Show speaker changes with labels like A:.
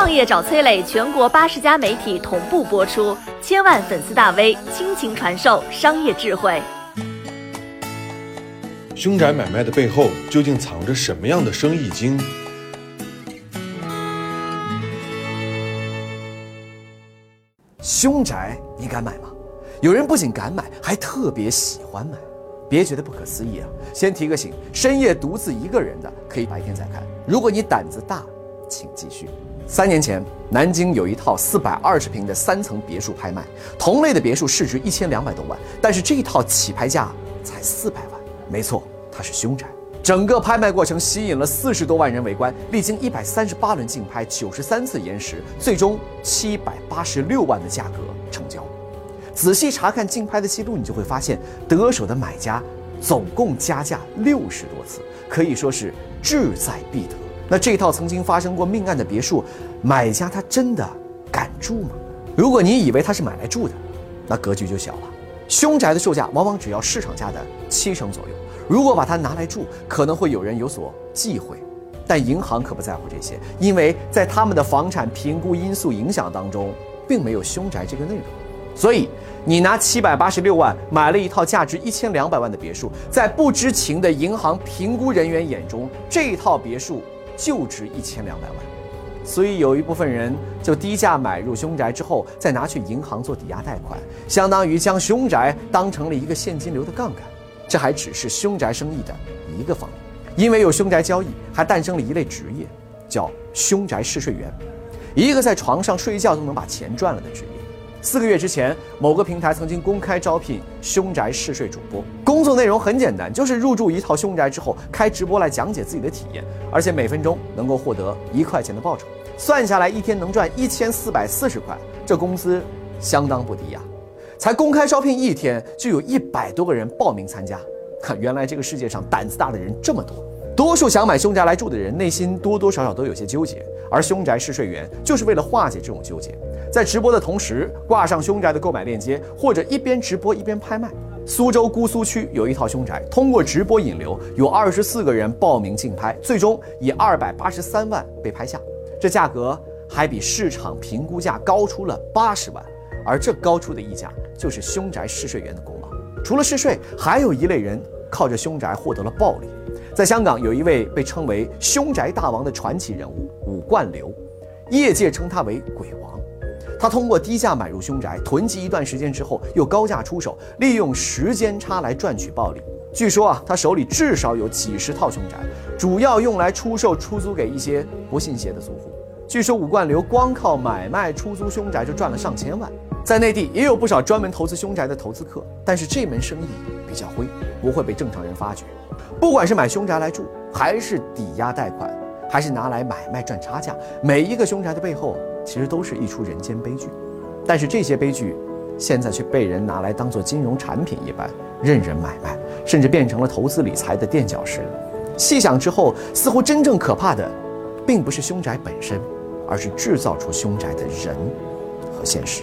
A: 创业找崔磊，全国八十家媒体同步播出，千万粉丝大 V 倾情传授商业智慧。
B: 凶宅买卖的背后究竟藏着什么样的生意经？
C: 凶宅你敢买吗？有人不仅敢买，还特别喜欢买。别觉得不可思议啊！先提个醒：深夜独自一个人的，可以白天再看。如果你胆子大，请继续。三年前，南京有一套四百二十平的三层别墅拍卖，同类的别墅市值一千两百多万，但是这一套起拍价才四百万。没错，它是凶宅。整个拍卖过程吸引了四十多万人围观，历经一百三十八轮竞拍，九十三次延时，最终七百八十六万的价格成交。仔细查看竞拍的记录，你就会发现得手的买家总共加价六十多次，可以说是志在必得。那这套曾经发生过命案的别墅，买家他真的敢住吗？如果你以为他是买来住的，那格局就小了。凶宅的售价往往只要市场价的七成左右，如果把它拿来住，可能会有人有所忌讳。但银行可不在乎这些，因为在他们的房产评估因素影响当中，并没有凶宅这个内容。所以，你拿七百八十六万买了一套价值一千两百万的别墅，在不知情的银行评估人员眼中，这套别墅就值一千两百万。所以，有一部分人就低价买入凶宅之后，再拿去银行做抵押贷款，相当于将凶宅当成了一个现金流的杠杆。这还只是凶宅生意的一个方面，因为有凶宅交易，还诞生了一类职业，叫凶宅试睡员，一个在床上睡觉都能把钱赚了的职业。四个月之前，某个平台曾经公开招聘凶宅试睡主播，工作内容很简单，就是入住一套凶宅之后开直播来讲解自己的体验，而且每分钟能够获得一块钱的报酬，算下来一天能赚一千四百四十块，这工资相当不低呀！才公开招聘一天，就有一百多个人报名参加，看 原来这个世界上胆子大的人这么多。多数想买凶宅来住的人，内心多多少少都有些纠结，而凶宅试睡员就是为了化解这种纠结。在直播的同时挂上凶宅的购买链接，或者一边直播一边拍卖。苏州姑苏区有一套凶宅，通过直播引流，有二十四个人报名竞拍，最终以二百八十三万被拍下，这价格还比市场评估价高出了八十万。而这高出的溢价，就是凶宅试睡员的功劳。除了试睡，还有一类人靠着凶宅获得了暴利。在香港，有一位被称为“凶宅大王”的传奇人物武冠流，业界称他为“鬼王”。他通过低价买入凶宅，囤积一段时间之后，又高价出手，利用时间差来赚取暴利。据说啊，他手里至少有几十套凶宅，主要用来出售出租给一些不信邪的租户。据说武冠流光靠买卖出租凶宅就赚了上千万。在内地也有不少专门投资凶宅的投资客，但是这门生意比较灰，不会被正常人发觉。不管是买凶宅来住，还是抵押贷款，还是拿来买卖赚差价，每一个凶宅的背后。其实都是一出人间悲剧，但是这些悲剧，现在却被人拿来当做金融产品一般任人买卖，甚至变成了投资理财的垫脚石。细想之后，似乎真正可怕的，并不是凶宅本身，而是制造出凶宅的人和现实。